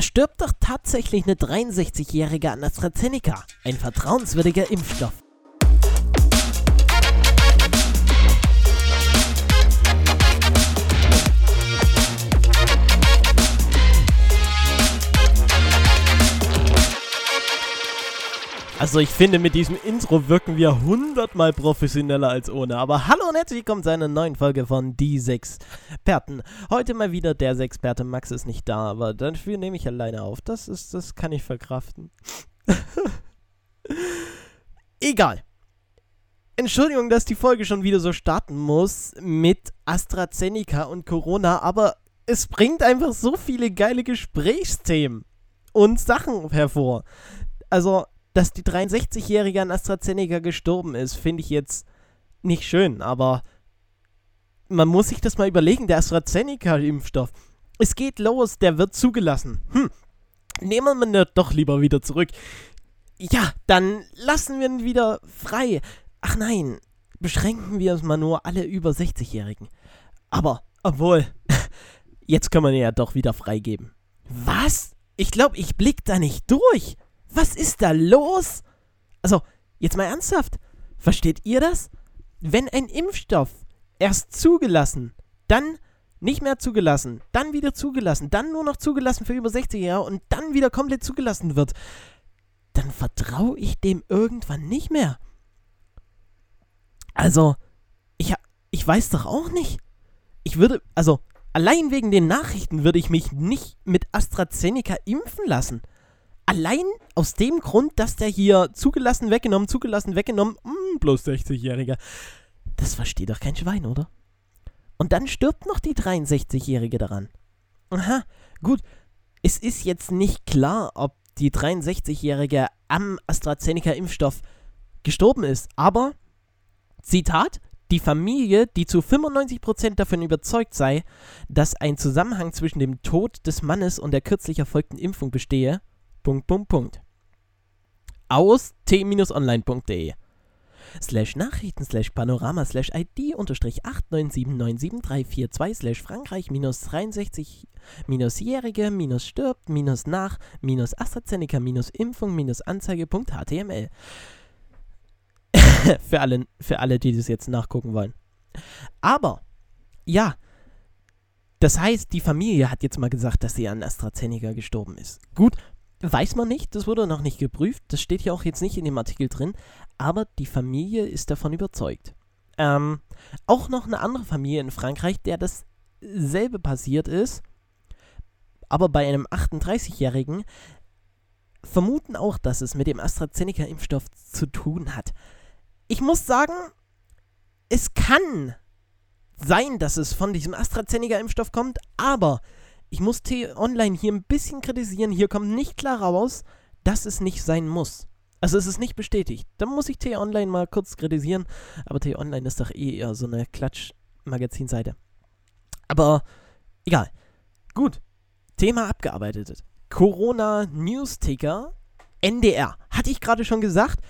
Da stirbt doch tatsächlich eine 63-Jährige an AstraZeneca. Ein vertrauenswürdiger Impfstoff. Also ich finde, mit diesem Intro wirken wir hundertmal professioneller als ohne. Aber hallo und herzlich willkommen zu einer neuen Folge von Die Sexperten. Heute mal wieder der Sexperte. Max ist nicht da, aber dafür nehme ich alleine auf. Das ist, das kann ich verkraften. Egal. Entschuldigung, dass die Folge schon wieder so starten muss mit AstraZeneca und Corona, aber es bringt einfach so viele geile Gesprächsthemen und Sachen hervor. Also, dass die 63-Jährige an AstraZeneca gestorben ist, finde ich jetzt nicht schön, aber man muss sich das mal überlegen, der AstraZeneca-Impfstoff. Es geht los, der wird zugelassen. Hm, nehmen wir ihn doch lieber wieder zurück. Ja, dann lassen wir ihn wieder frei. Ach nein, beschränken wir es mal nur alle über 60-Jährigen. Aber, obwohl, jetzt können wir ihn ja doch wieder freigeben. Was? Ich glaube, ich blick da nicht durch. Was ist da los? Also, jetzt mal ernsthaft. Versteht ihr das? Wenn ein Impfstoff erst zugelassen, dann nicht mehr zugelassen, dann wieder zugelassen, dann nur noch zugelassen für über 60 Jahre und dann wieder komplett zugelassen wird, dann vertraue ich dem irgendwann nicht mehr. Also, ich, ich weiß doch auch nicht. Ich würde, also, allein wegen den Nachrichten würde ich mich nicht mit AstraZeneca impfen lassen allein aus dem Grund, dass der hier zugelassen, weggenommen, zugelassen, weggenommen, mh, hm, bloß 60-Jähriger. Das versteht doch kein Schwein, oder? Und dann stirbt noch die 63-Jährige daran. Aha, gut. Es ist jetzt nicht klar, ob die 63-Jährige am AstraZeneca-Impfstoff gestorben ist, aber, Zitat, die Familie, die zu 95% davon überzeugt sei, dass ein Zusammenhang zwischen dem Tod des Mannes und der kürzlich erfolgten Impfung bestehe, Punkt, Punkt, Punkt. Aus t-online.de slash Nachrichten slash Panorama slash ID unterstrich 897973442 slash Frankreich minus 63 minus Jährige minus stirbt minus nach minus AstraZeneca minus Impfung minus Anzeige.html für, alle, für alle, die das jetzt nachgucken wollen. Aber, ja, das heißt, die Familie hat jetzt mal gesagt, dass sie an AstraZeneca gestorben ist. Gut, Weiß man nicht, das wurde noch nicht geprüft, das steht hier auch jetzt nicht in dem Artikel drin, aber die Familie ist davon überzeugt. Ähm, auch noch eine andere Familie in Frankreich, der dasselbe passiert ist, aber bei einem 38-Jährigen, vermuten auch, dass es mit dem AstraZeneca-Impfstoff zu tun hat. Ich muss sagen, es kann sein, dass es von diesem AstraZeneca-Impfstoff kommt, aber ich muss T-Online hier ein bisschen kritisieren. Hier kommt nicht klar raus, dass es nicht sein muss. Also es ist nicht bestätigt. Da muss ich T-Online mal kurz kritisieren. Aber T-Online ist doch eh eher so eine Klatsch-Magazinseite. Aber egal. Gut. Thema abgearbeitet. Corona-News-Ticker NDR. Hatte ich gerade schon gesagt.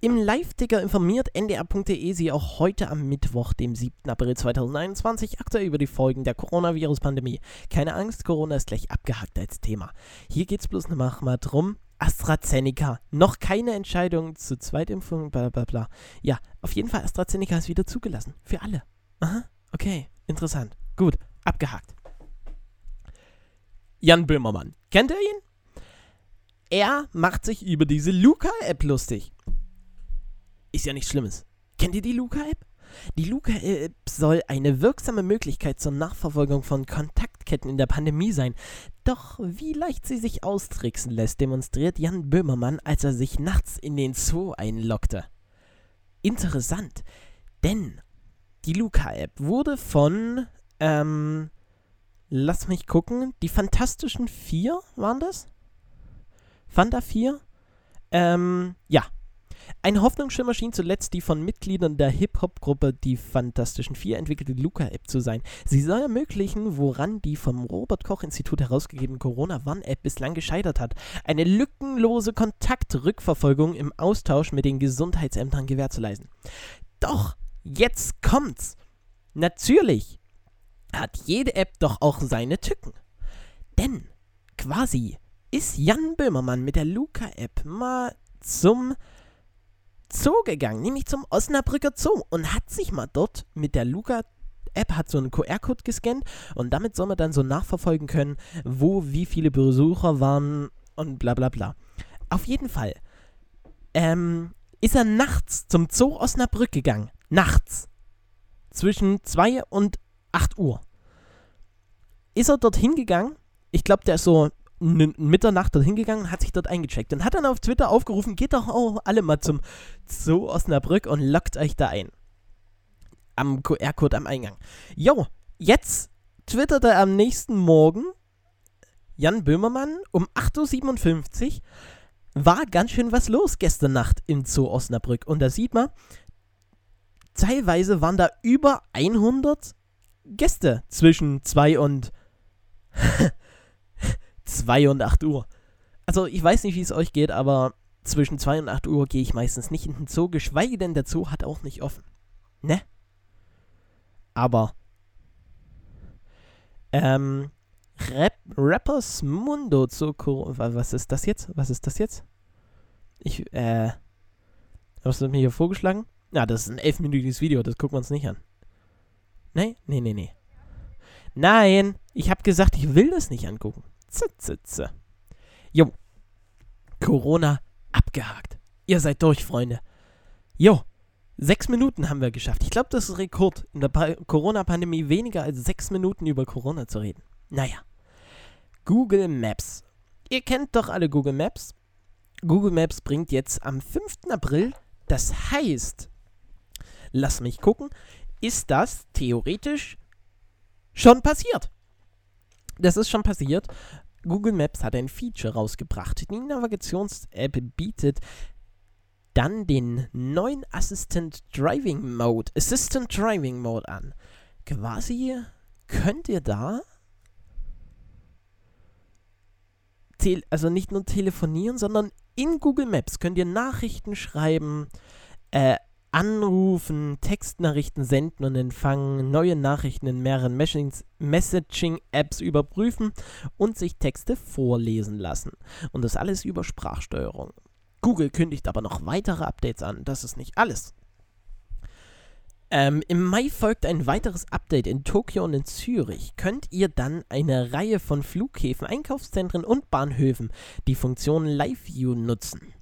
Im Live-Ticker informiert ndr.de sie auch heute am Mittwoch, dem 7. April 2021, aktuell über die Folgen der Coronavirus-Pandemie. Keine Angst, Corona ist gleich abgehackt als Thema. Hier geht es bloß noch mal drum. AstraZeneca. Noch keine Entscheidung zur Zweitimpfung, bla bla bla. Ja, auf jeden Fall, AstraZeneca ist wieder zugelassen. Für alle. Aha, okay, interessant. Gut, abgehakt. Jan Böhmermann. Kennt ihr ihn? Er macht sich über diese Luca-App lustig. Ist ja nichts Schlimmes. Kennt ihr die Luca-App? Die Luca-App soll eine wirksame Möglichkeit zur Nachverfolgung von Kontaktketten in der Pandemie sein. Doch wie leicht sie sich austricksen lässt, demonstriert Jan Böhmermann, als er sich nachts in den Zoo einloggte. Interessant, denn die Luca-App wurde von, ähm, lass mich gucken, die Fantastischen Vier waren das? Fanta 4. Ähm, ja. Ein Hoffnungsschimmer schien zuletzt die von Mitgliedern der Hip-Hop-Gruppe Die Fantastischen Vier entwickelte Luca-App zu sein. Sie soll ermöglichen, woran die vom Robert-Koch-Institut herausgegebene Corona-One-App bislang gescheitert hat, eine lückenlose Kontaktrückverfolgung im Austausch mit den Gesundheitsämtern gewährleisten. Doch, jetzt kommt's. Natürlich hat jede App doch auch seine Tücken. Denn quasi ist Jan Böhmermann mit der Luca-App mal zum Zoo gegangen, nämlich zum Osnabrücker Zoo und hat sich mal dort mit der Luca-App hat so einen QR-Code gescannt und damit soll man dann so nachverfolgen können, wo wie viele Besucher waren und bla bla bla. Auf jeden Fall ähm, ist er nachts zum Zoo Osnabrück gegangen. Nachts. Zwischen 2 und 8 Uhr. Ist er dorthin gegangen? Ich glaube, der ist so Mitternacht dorthin gegangen und hat sich dort eingecheckt und hat dann auf Twitter aufgerufen, geht doch auch alle mal zum Zoo Osnabrück und lockt euch da ein. Am QR-Code am Eingang. Jo, jetzt twittert er am nächsten Morgen Jan Böhmermann um 8.57 Uhr. War ganz schön was los gestern Nacht im Zoo Osnabrück. Und da sieht man, teilweise waren da über 100 Gäste zwischen 2 und 2 und 8 Uhr. Also ich weiß nicht, wie es euch geht, aber zwischen 2 und 8 Uhr gehe ich meistens nicht in den Zoo, geschweige denn der Zoo hat auch nicht offen. Ne? Aber ähm, Rap Rappers Mundo zu Was ist das jetzt? Was ist das jetzt? Ich, äh. Hast du mir hier vorgeschlagen? Ja, das ist ein elfminütiges Video, das gucken wir uns nicht an. Nee? Nee, nee, nee. Nein, ich habe gesagt, ich will das nicht angucken. Zitzitze. Jo. Corona abgehakt. Ihr seid durch, Freunde. Jo. Sechs Minuten haben wir geschafft. Ich glaube, das ist Rekord in der Corona-Pandemie, weniger als sechs Minuten über Corona zu reden. Naja. Google Maps. Ihr kennt doch alle Google Maps. Google Maps bringt jetzt am 5. April, das heißt, lass mich gucken, ist das theoretisch schon passiert das ist schon passiert. Google Maps hat ein Feature rausgebracht. Die Navigations-App bietet dann den neuen Assistant Driving Mode, Assistant Driving Mode an. Quasi könnt ihr da also nicht nur telefonieren, sondern in Google Maps könnt ihr Nachrichten schreiben, äh, anrufen, Textnachrichten senden und empfangen, neue Nachrichten in mehreren Messaging-Apps überprüfen und sich Texte vorlesen lassen. Und das alles über Sprachsteuerung. Google kündigt aber noch weitere Updates an. Das ist nicht alles. Ähm, Im Mai folgt ein weiteres Update in Tokio und in Zürich. Könnt ihr dann eine Reihe von Flughäfen, Einkaufszentren und Bahnhöfen die Funktion Live View nutzen.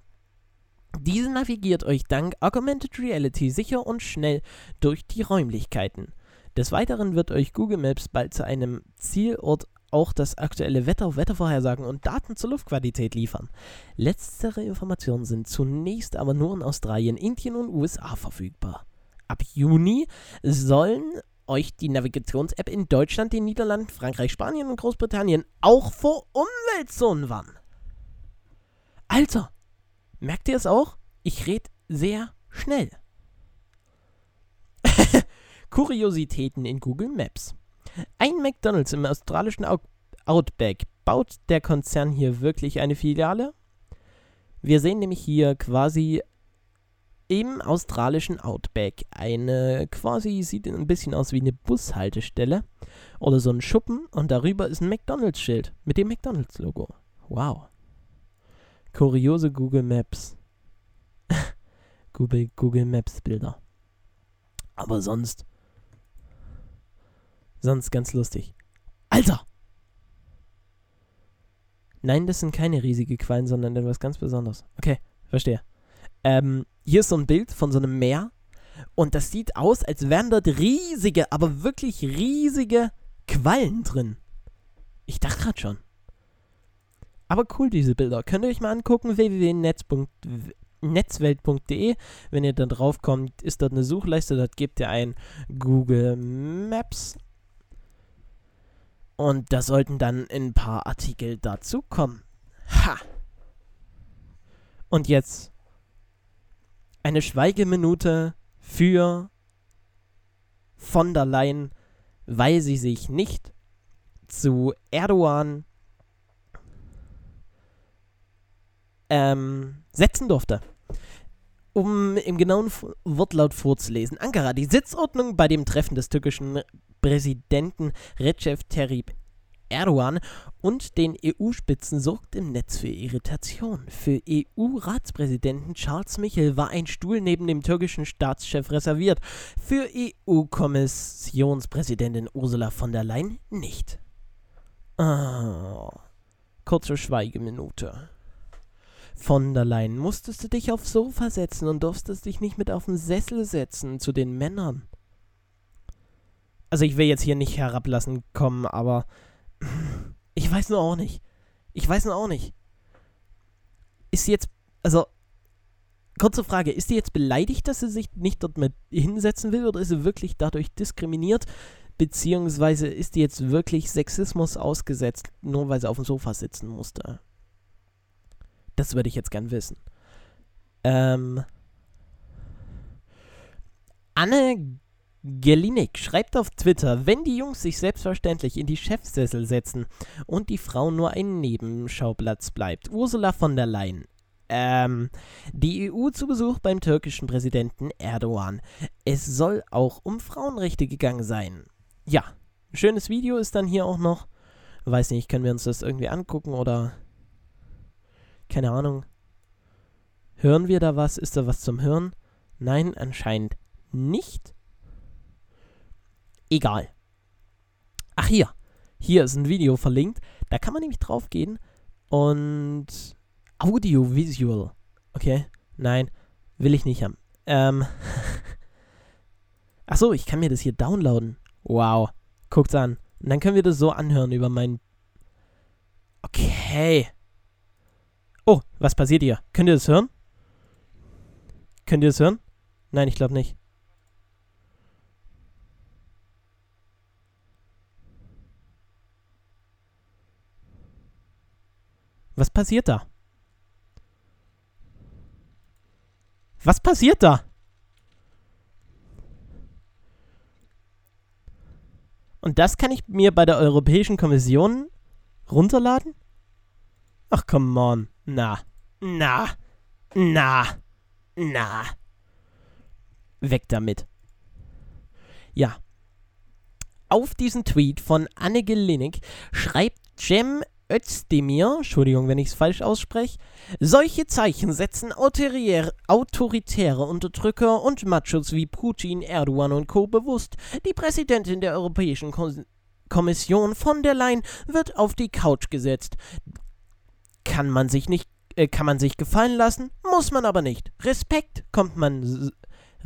Diese navigiert euch dank Augmented Reality sicher und schnell durch die Räumlichkeiten. Des Weiteren wird euch Google Maps bald zu einem Zielort auch das aktuelle Wetter, Wettervorhersagen und Daten zur Luftqualität liefern. Letztere Informationen sind zunächst aber nur in Australien, Indien und USA verfügbar. Ab Juni sollen euch die Navigations-App in Deutschland, den Niederlanden, Frankreich, Spanien und Großbritannien auch vor Umweltzonen warnen. Alter, Merkt ihr es auch? Ich rede sehr schnell. Kuriositäten in Google Maps. Ein McDonald's im australischen Outback. Baut der Konzern hier wirklich eine Filiale? Wir sehen nämlich hier quasi im australischen Outback eine quasi sieht ein bisschen aus wie eine Bushaltestelle oder so ein Schuppen und darüber ist ein McDonald's Schild mit dem McDonald's Logo. Wow kuriose Google Maps. Google, Google Maps Bilder. Aber sonst. Sonst ganz lustig. Alter! Nein, das sind keine riesige Quallen, sondern etwas ganz Besonderes. Okay, verstehe. Ähm, hier ist so ein Bild von so einem Meer. Und das sieht aus, als wären dort riesige, aber wirklich riesige Quallen drin. Ich dachte gerade schon. Aber cool, diese Bilder. Könnt ihr euch mal angucken, www.netzwelt.de. Wenn ihr da drauf kommt, ist dort eine Suchleiste, dort gebt ihr ein Google Maps. Und da sollten dann ein paar Artikel dazu kommen. Ha! Und jetzt eine Schweigeminute für von der Leyen, weil sie sich nicht zu Erdogan ähm, setzen durfte. Um im genauen Wortlaut vorzulesen. Ankara, die Sitzordnung bei dem Treffen des türkischen Präsidenten Recep Tayyip Erdogan und den EU-Spitzen sorgt im Netz für Irritation. Für EU-Ratspräsidenten Charles Michel war ein Stuhl neben dem türkischen Staatschef reserviert, für EU-Kommissionspräsidentin Ursula von der Leyen nicht. Ah, kurze Schweigeminute. Von der Leyen musstest du dich aufs Sofa setzen und durftest dich nicht mit auf den Sessel setzen zu den Männern. Also ich will jetzt hier nicht herablassen kommen, aber ich weiß nur auch nicht. Ich weiß nur auch nicht. Ist sie jetzt, also, kurze Frage, ist sie jetzt beleidigt, dass sie sich nicht dort mit hinsetzen will oder ist sie wirklich dadurch diskriminiert? Beziehungsweise ist die jetzt wirklich Sexismus ausgesetzt, nur weil sie auf dem Sofa sitzen musste? Das würde ich jetzt gern wissen. Ähm. Anne Gelinik schreibt auf Twitter, wenn die Jungs sich selbstverständlich in die Chefsessel setzen und die Frau nur ein Nebenschauplatz bleibt. Ursula von der Leyen. Ähm, die EU zu Besuch beim türkischen Präsidenten Erdogan. Es soll auch um Frauenrechte gegangen sein. Ja, schönes Video ist dann hier auch noch. Weiß nicht, können wir uns das irgendwie angucken oder. Keine Ahnung. Hören wir da was? Ist da was zum Hören? Nein, anscheinend nicht. Egal. Ach hier. Hier ist ein Video verlinkt. Da kann man nämlich drauf gehen und Audiovisual. Okay? Nein, will ich nicht haben. Ähm. Ach so, ich kann mir das hier downloaden. Wow. Guckt's an. Und dann können wir das so anhören über mein. Okay. Oh, was passiert hier? Könnt ihr das hören? Könnt ihr das hören? Nein, ich glaube nicht. Was passiert da? Was passiert da? Und das kann ich mir bei der Europäischen Kommission runterladen? Ach, come on. Na, na, na, na. Weg damit. Ja. Auf diesen Tweet von Annege Linnig schreibt Jem Özdemir, Entschuldigung, wenn ich es falsch ausspreche, solche Zeichen setzen autoritäre Unterdrücker und Machos wie Putin, Erdogan und Co. bewusst. Die Präsidentin der Europäischen Ko Kommission von der Leyen wird auf die Couch gesetzt. Kann man sich nicht, äh, kann man sich gefallen lassen, muss man aber nicht. Respekt kommt man,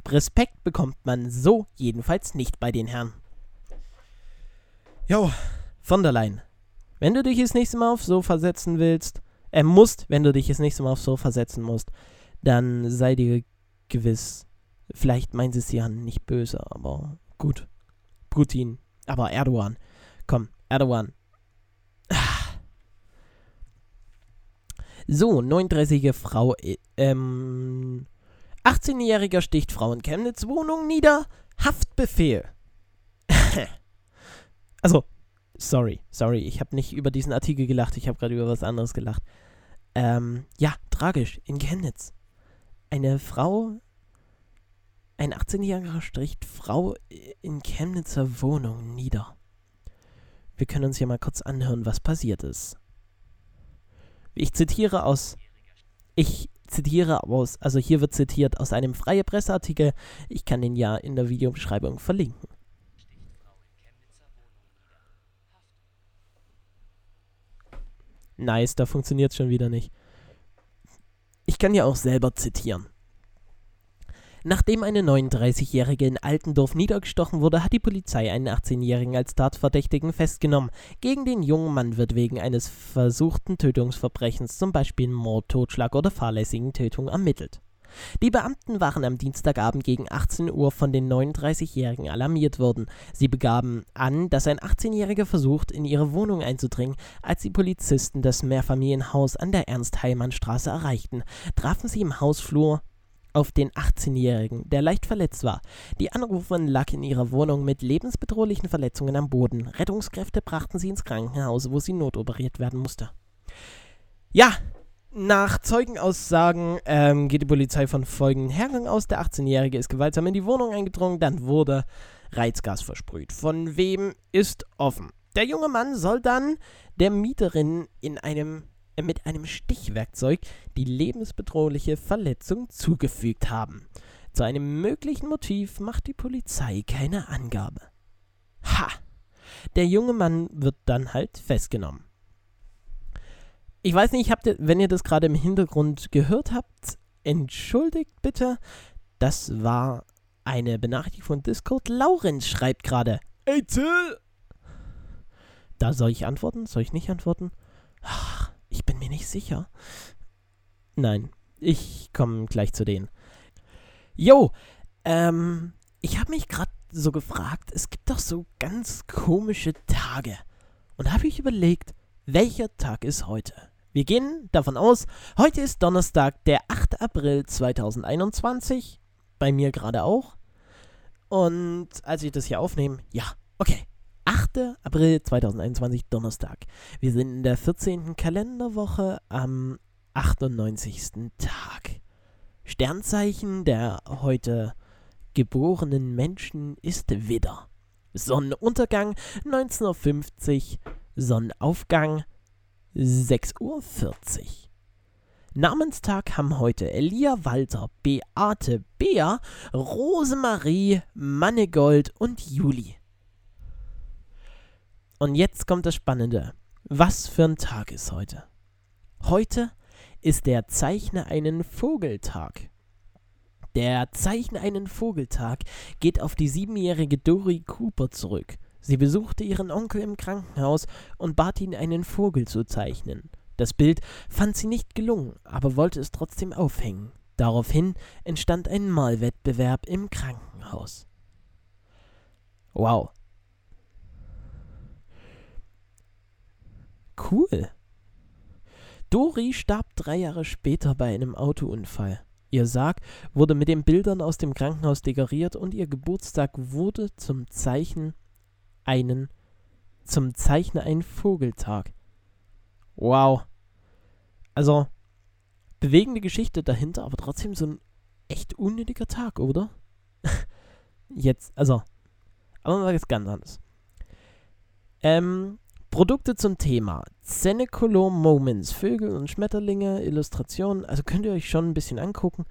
Respekt bekommt man so jedenfalls nicht bei den Herren. Jo, von der Leyen. Wenn du dich das nächste Mal aufs Sofa setzen willst, äh, musst, wenn du dich das nächste Mal aufs Sofa setzen musst, dann sei dir gewiss, vielleicht meint es ja nicht böse, aber gut. Putin, aber Erdogan. Komm, Erdogan. So, 39-jährige Frau, äh, ähm, 18-jähriger sticht Frau in Chemnitz Wohnung nieder, Haftbefehl. also, Sorry, sorry, ich habe nicht über diesen Artikel gelacht, ich habe gerade über was anderes gelacht. Ähm, ja, tragisch, in Chemnitz. Eine Frau, ein 18-jähriger stricht Frau in Chemnitzer Wohnung nieder. Wir können uns hier mal kurz anhören, was passiert ist. Ich zitiere aus. Ich zitiere aus, also hier wird zitiert aus einem freie Presseartikel. Ich kann den ja in der Videobeschreibung verlinken. Nice, da funktioniert schon wieder nicht. Ich kann ja auch selber zitieren. Nachdem eine 39-Jährige in Altendorf niedergestochen wurde, hat die Polizei einen 18-Jährigen als Tatverdächtigen festgenommen. Gegen den jungen Mann wird wegen eines versuchten Tötungsverbrechens, zum Beispiel Mord, Totschlag oder fahrlässigen Tötung, ermittelt. Die Beamten waren am Dienstagabend gegen 18 Uhr von den 39-Jährigen alarmiert worden. Sie begaben an, dass ein 18-Jähriger versucht, in ihre Wohnung einzudringen. Als die Polizisten das Mehrfamilienhaus an der Ernst-Heilmann-Straße erreichten, trafen sie im Hausflur auf den 18-Jährigen, der leicht verletzt war. Die Anruferin lag in ihrer Wohnung mit lebensbedrohlichen Verletzungen am Boden. Rettungskräfte brachten sie ins Krankenhaus, wo sie notoperiert werden musste. Ja, nach Zeugenaussagen ähm, geht die Polizei von folgendem Hergang aus. Der 18-Jährige ist gewaltsam in die Wohnung eingedrungen, dann wurde Reizgas versprüht. Von wem ist offen? Der junge Mann soll dann der Mieterin in einem, mit einem Stichwerkzeug die lebensbedrohliche Verletzung zugefügt haben. Zu einem möglichen Motiv macht die Polizei keine Angabe. Ha! Der junge Mann wird dann halt festgenommen. Ich weiß nicht, habt ihr, wenn ihr das gerade im Hintergrund gehört habt, entschuldigt bitte. Das war eine Benachrichtigung von Discord. Laurenz schreibt gerade. Ey, Till! Da soll ich antworten? Soll ich nicht antworten? Ach, ich bin mir nicht sicher. Nein, ich komme gleich zu denen. Jo, ähm, ich habe mich gerade so gefragt, es gibt doch so ganz komische Tage. Und habe ich überlegt, welcher Tag ist heute? Wir gehen davon aus, heute ist Donnerstag, der 8. April 2021. Bei mir gerade auch. Und als ich das hier aufnehme, ja, okay. 8. April 2021, Donnerstag. Wir sind in der 14. Kalenderwoche am 98. Tag. Sternzeichen der heute geborenen Menschen ist Widder. Sonnenuntergang 19.50 Uhr, Sonnenaufgang 6.40 Uhr. Namenstag haben heute Elia Walter, Beate, Bea, Rosemarie, Mannegold und Juli. Und jetzt kommt das Spannende. Was für ein Tag ist heute? Heute ist der Zeichne einen Vogeltag. Der Zeichne einen Vogeltag geht auf die siebenjährige Dory Cooper zurück. Sie besuchte ihren Onkel im Krankenhaus und bat ihn, einen Vogel zu zeichnen. Das Bild fand sie nicht gelungen, aber wollte es trotzdem aufhängen. Daraufhin entstand ein Malwettbewerb im Krankenhaus. Wow. Cool. Dori starb drei Jahre später bei einem Autounfall. Ihr Sarg wurde mit den Bildern aus dem Krankenhaus dekoriert und ihr Geburtstag wurde zum Zeichen einen zum Zeichen ein Vogeltag. Wow. Also bewegende Geschichte dahinter, aber trotzdem so ein echt unnötiger Tag, oder? Jetzt, also, aber mal was ganz anderes. Ähm, Produkte zum Thema. Cenecolor Moments, Vögel und Schmetterlinge, Illustrationen, also könnt ihr euch schon ein bisschen angucken.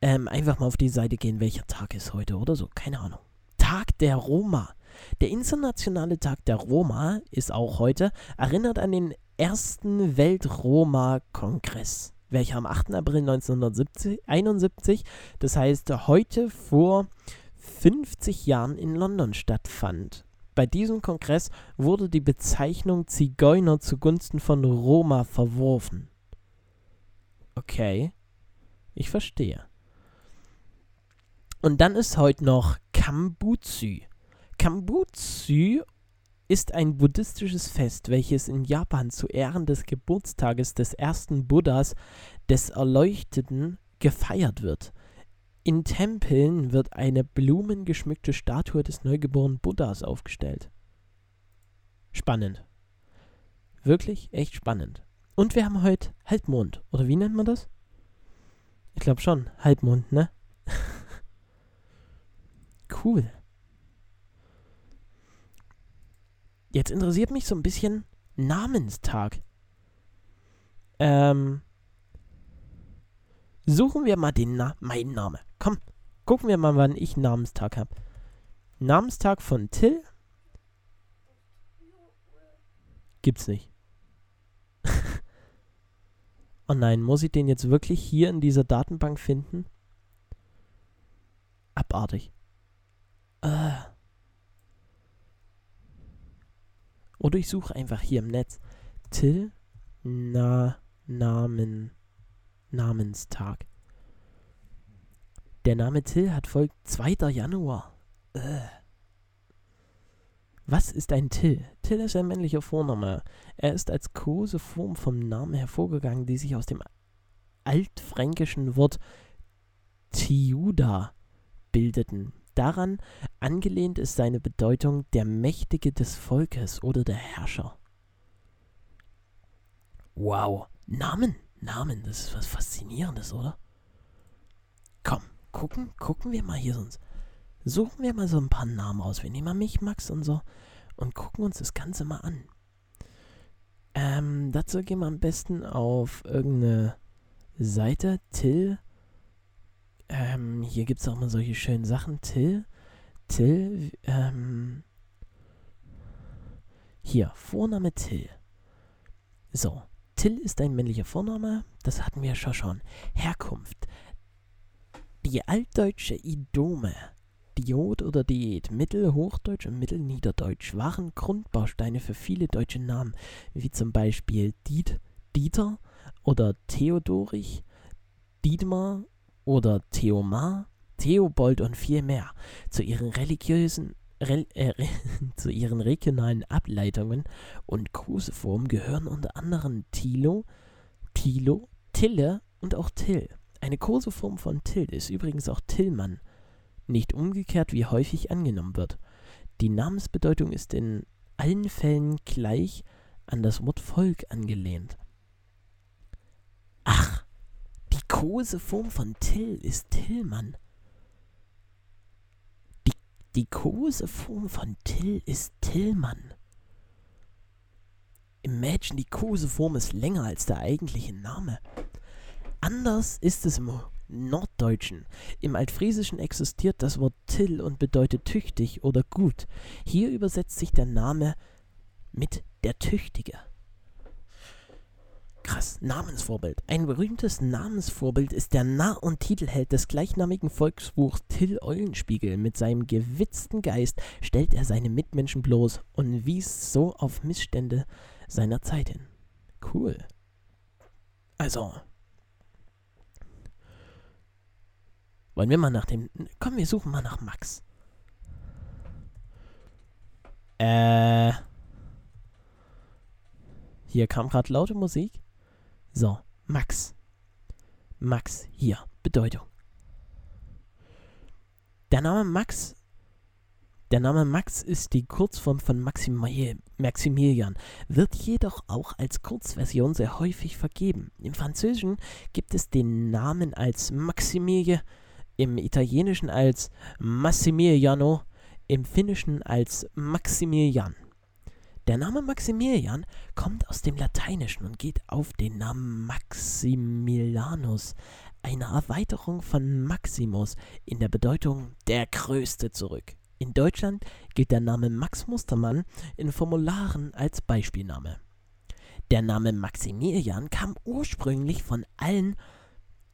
Ähm, einfach mal auf die Seite gehen, welcher Tag ist heute oder so, keine Ahnung. Tag der Roma. Der Internationale Tag der Roma ist auch heute, erinnert an den ersten Welt-Roma-Kongress, welcher am 8. April 1971, das heißt heute vor 50 Jahren in London stattfand. Bei diesem Kongress wurde die Bezeichnung Zigeuner zugunsten von Roma verworfen. Okay, ich verstehe. Und dann ist heute noch Kambutsu. Kambutsu ist ein buddhistisches Fest, welches in Japan zu Ehren des Geburtstages des ersten Buddhas, des Erleuchteten, gefeiert wird. In Tempeln wird eine blumengeschmückte Statue des neugeborenen Buddhas aufgestellt. Spannend. Wirklich echt spannend. Und wir haben heute Halbmond. Oder wie nennt man das? Ich glaube schon. Halbmond, ne? cool. Jetzt interessiert mich so ein bisschen Namenstag. Ähm. Suchen wir mal den Na mein Name. Komm, gucken wir mal, wann ich Namenstag habe. Namenstag von Till? Gibt's nicht. oh nein, muss ich den jetzt wirklich hier in dieser Datenbank finden? Abartig. Äh. Oder ich suche einfach hier im Netz Till Na Namen Namenstag. Der Name Till hat folgt 2. Januar. Äh. Was ist ein Till? Till ist ein männlicher Vorname. Er ist als Koseform vom Namen hervorgegangen, die sich aus dem altfränkischen Wort Tiuda bildeten. Daran angelehnt ist seine Bedeutung der Mächtige des Volkes oder der Herrscher. Wow, Namen, Namen, das ist was Faszinierendes, oder? Komm, gucken, gucken wir mal hier sonst. Suchen wir mal so ein paar Namen aus. Wir nehmen mal mich, Max und so. und gucken uns das Ganze mal an. Ähm, dazu gehen wir am besten auf irgendeine Seite, Till. Ähm, hier gibt es auch mal solche schönen Sachen. Till. Till, ähm, hier, Vorname Till. So, Till ist ein männlicher Vorname, das hatten wir schon schon. Herkunft. Die altdeutsche Idome, Diod oder Diät, Mittelhochdeutsch und Mittelniederdeutsch waren Grundbausteine für viele deutsche Namen, wie zum Beispiel Diet, Dieter oder Theodorich, Dietmar oder Theomar, Theobold und viel mehr. Zu ihren religiösen Re äh, zu ihren regionalen Ableitungen und Koseformen gehören unter anderem Tilo, Tilo, Tille und auch Till. Eine Koseform von Till ist übrigens auch Tillmann, nicht umgekehrt wie häufig angenommen wird. Die Namensbedeutung ist in allen Fällen gleich an das Wort Volk angelehnt. Ach, die Koseform von Till ist Tillmann. Die Koseform von Till ist Tillmann. Imagine, die Koseform ist länger als der eigentliche Name. Anders ist es im Norddeutschen. Im Altfriesischen existiert das Wort Till und bedeutet tüchtig oder gut. Hier übersetzt sich der Name mit der Tüchtige. Krass, Namensvorbild. Ein berühmtes Namensvorbild ist der Narr- und Titelheld des gleichnamigen Volksbuchs Till Eulenspiegel. Mit seinem gewitzten Geist stellt er seine Mitmenschen bloß und wies so auf Missstände seiner Zeit hin. Cool. Also. Wollen wir mal nach dem. Komm, wir suchen mal nach Max. Äh. Hier kam gerade laute Musik. So, Max. Max, hier, Bedeutung. Der Name Max, der Name Max ist die Kurzform von Maximilian, wird jedoch auch als Kurzversion sehr häufig vergeben. Im Französischen gibt es den Namen als Maximilie, im Italienischen als Massimiliano, im Finnischen als Maximilian. Der Name Maximilian kommt aus dem Lateinischen und geht auf den Namen Maximilianus, eine Erweiterung von Maximus in der Bedeutung der Größte zurück. In Deutschland gilt der Name Max Mustermann in Formularen als Beispielname. Der Name Maximilian kam ursprünglich von allen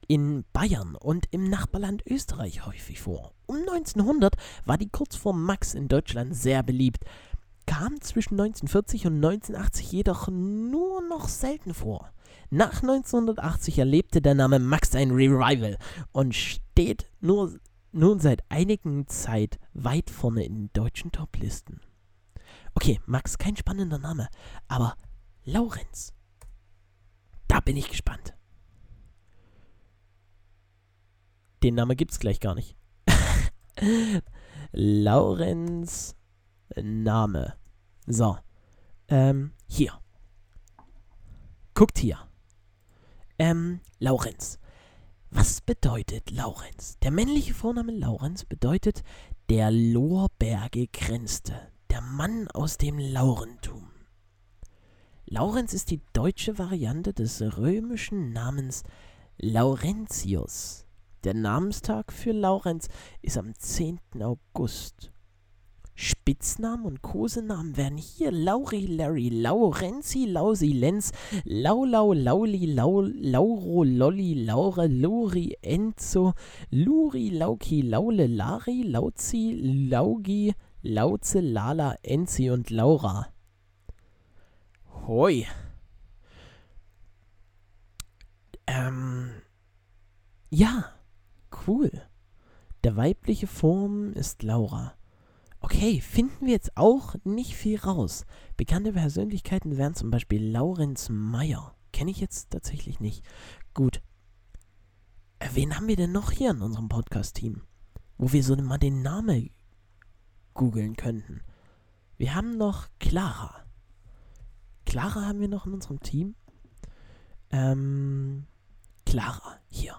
in Bayern und im Nachbarland Österreich häufig vor. Um 1900 war die Kurzform Max in Deutschland sehr beliebt kam zwischen 1940 und 1980 jedoch nur noch selten vor. Nach 1980 erlebte der Name Max ein Revival und steht nur, nun seit einigen Zeit weit vorne in deutschen Toplisten. Okay, Max, kein spannender Name, aber Laurenz. Da bin ich gespannt. Den Namen gibt's gleich gar nicht. Laurenz Name. So. Ähm, hier. Guckt hier. Ähm, Laurenz. Was bedeutet Laurenz? Der männliche Vorname Laurenz bedeutet der Lorberge grenzte, der Mann aus dem Laurentum. Laurenz ist die deutsche Variante des römischen Namens Laurentius. Der Namenstag für Laurenz ist am 10. August. Spitznamen und Kosenamen werden hier Lauri, Larry, Laurenzi, Lausi, Lenz, Laulau, Lauli, Lau, Lauro, Lolli, Laure, Lori, Enzo, Luri, Lauki, Laule, Lari, Lauzi, Laugi, Lauze, Lala, Enzi und Laura. Hoi. Ähm. Ja, cool. Der weibliche Form ist Laura. Okay, finden wir jetzt auch nicht viel raus. Bekannte Persönlichkeiten wären zum Beispiel Laurenz Meyer. Kenne ich jetzt tatsächlich nicht. Gut. Äh, wen haben wir denn noch hier in unserem Podcast-Team? Wo wir so mal den Namen googeln könnten. Wir haben noch Clara. Clara haben wir noch in unserem Team. Ähm, Clara, hier.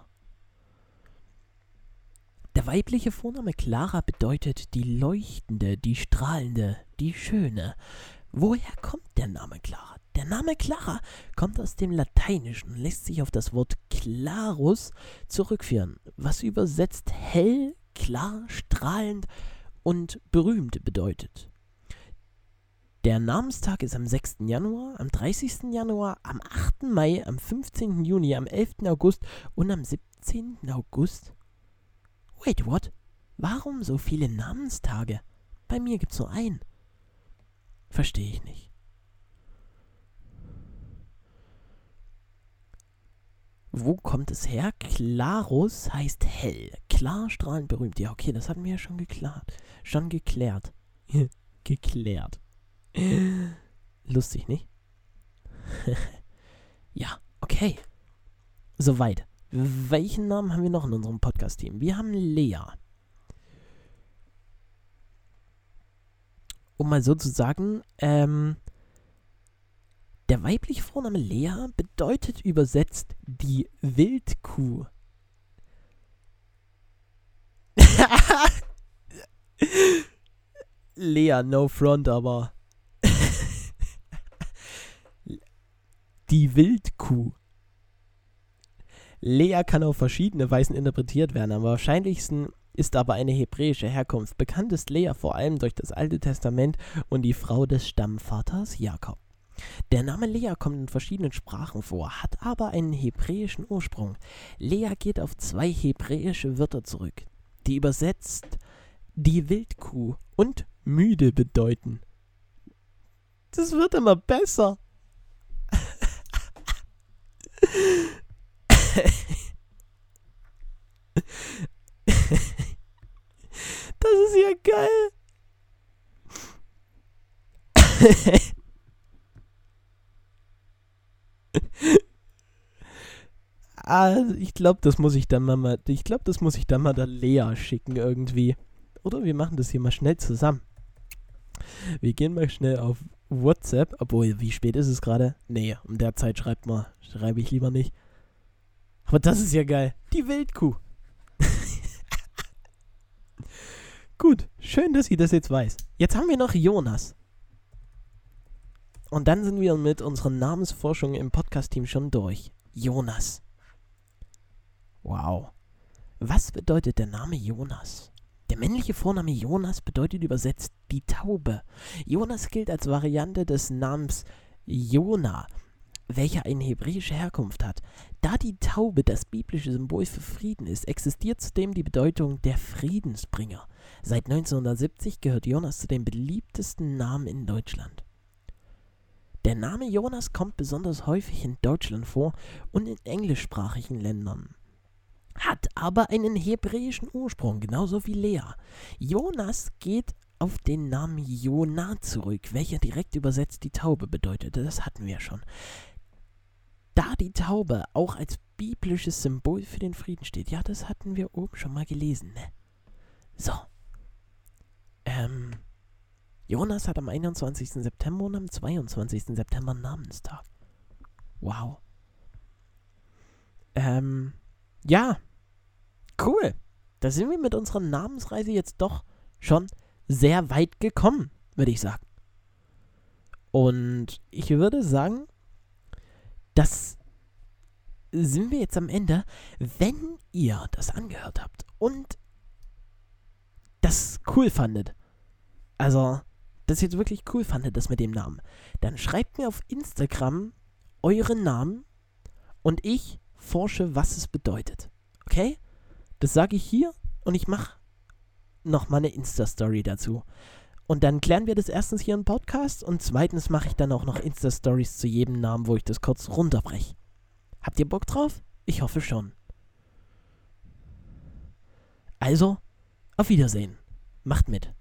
Der weibliche Vorname Clara bedeutet die leuchtende, die strahlende, die Schöne. Woher kommt der Name Clara? Der Name Clara kommt aus dem Lateinischen und lässt sich auf das Wort clarus zurückführen, was übersetzt hell, klar, strahlend und berühmt bedeutet. Der Namenstag ist am 6. Januar, am 30. Januar, am 8. Mai, am 15. Juni, am 11. August und am 17. August. Wait, what? Warum so viele Namenstage? Bei mir gibt's nur einen. Verstehe ich nicht. Wo kommt es her? Clarus heißt hell. Klar, strahlend, berühmt. Ja, okay, das hatten wir ja schon geklärt. Schon geklärt. geklärt. Lustig, nicht? ja, okay. Soweit. Welchen Namen haben wir noch in unserem Podcast-Team? Wir haben Lea. Um mal so zu sagen, ähm, der weibliche Vorname Lea bedeutet übersetzt die Wildkuh. Lea, no front, aber die Wildkuh. Lea kann auf verschiedene Weisen interpretiert werden. Am wahrscheinlichsten ist aber eine hebräische Herkunft. Bekannt ist Lea vor allem durch das Alte Testament und die Frau des Stammvaters Jakob. Der Name Lea kommt in verschiedenen Sprachen vor, hat aber einen hebräischen Ursprung. Lea geht auf zwei hebräische Wörter zurück, die übersetzt die Wildkuh und müde bedeuten. Das wird immer besser. Das ist ja geil. ah, ich glaube, das muss ich dann mal, ich glaube, das muss ich dann mal der Lea schicken irgendwie. Oder wir machen das hier mal schnell zusammen. Wir gehen mal schnell auf WhatsApp. Obwohl, wie spät ist es gerade? Nee, um der Zeit schreibt man, schreibe ich lieber nicht. Aber das ist ja geil. Die Wildkuh. Gut, schön, dass sie das jetzt weiß. Jetzt haben wir noch Jonas. Und dann sind wir mit unserer Namensforschung im Podcast-Team schon durch. Jonas. Wow. Was bedeutet der Name Jonas? Der männliche Vorname Jonas bedeutet übersetzt die Taube. Jonas gilt als Variante des Namens Jona, welcher eine hebräische Herkunft hat. Da die Taube das biblische Symbol für Frieden ist, existiert zudem die Bedeutung der Friedensbringer. Seit 1970 gehört Jonas zu den beliebtesten Namen in Deutschland. Der Name Jonas kommt besonders häufig in Deutschland vor und in englischsprachigen Ländern hat aber einen hebräischen Ursprung, genauso wie Lea. Jonas geht auf den Namen Jonah zurück, welcher direkt übersetzt die Taube bedeutete. Das hatten wir schon. Da die Taube auch als biblisches Symbol für den Frieden steht, ja, das hatten wir oben schon mal gelesen, ne? So. Ähm, Jonas hat am 21. September und am 22. September Namenstag. Wow. Ähm, ja, cool. Da sind wir mit unserer Namensreise jetzt doch schon sehr weit gekommen, würde ich sagen. Und ich würde sagen, das sind wir jetzt am Ende. Wenn ihr das angehört habt und das cool fandet, also das jetzt wirklich cool fandet, das mit dem Namen, dann schreibt mir auf Instagram euren Namen und ich forsche, was es bedeutet. Okay? Das sage ich hier und ich mache nochmal eine Insta-Story dazu. Und dann klären wir das erstens hier im Podcast und zweitens mache ich dann auch noch Insta-Stories zu jedem Namen, wo ich das kurz runterbreche. Habt ihr Bock drauf? Ich hoffe schon. Also, auf Wiedersehen. Macht mit.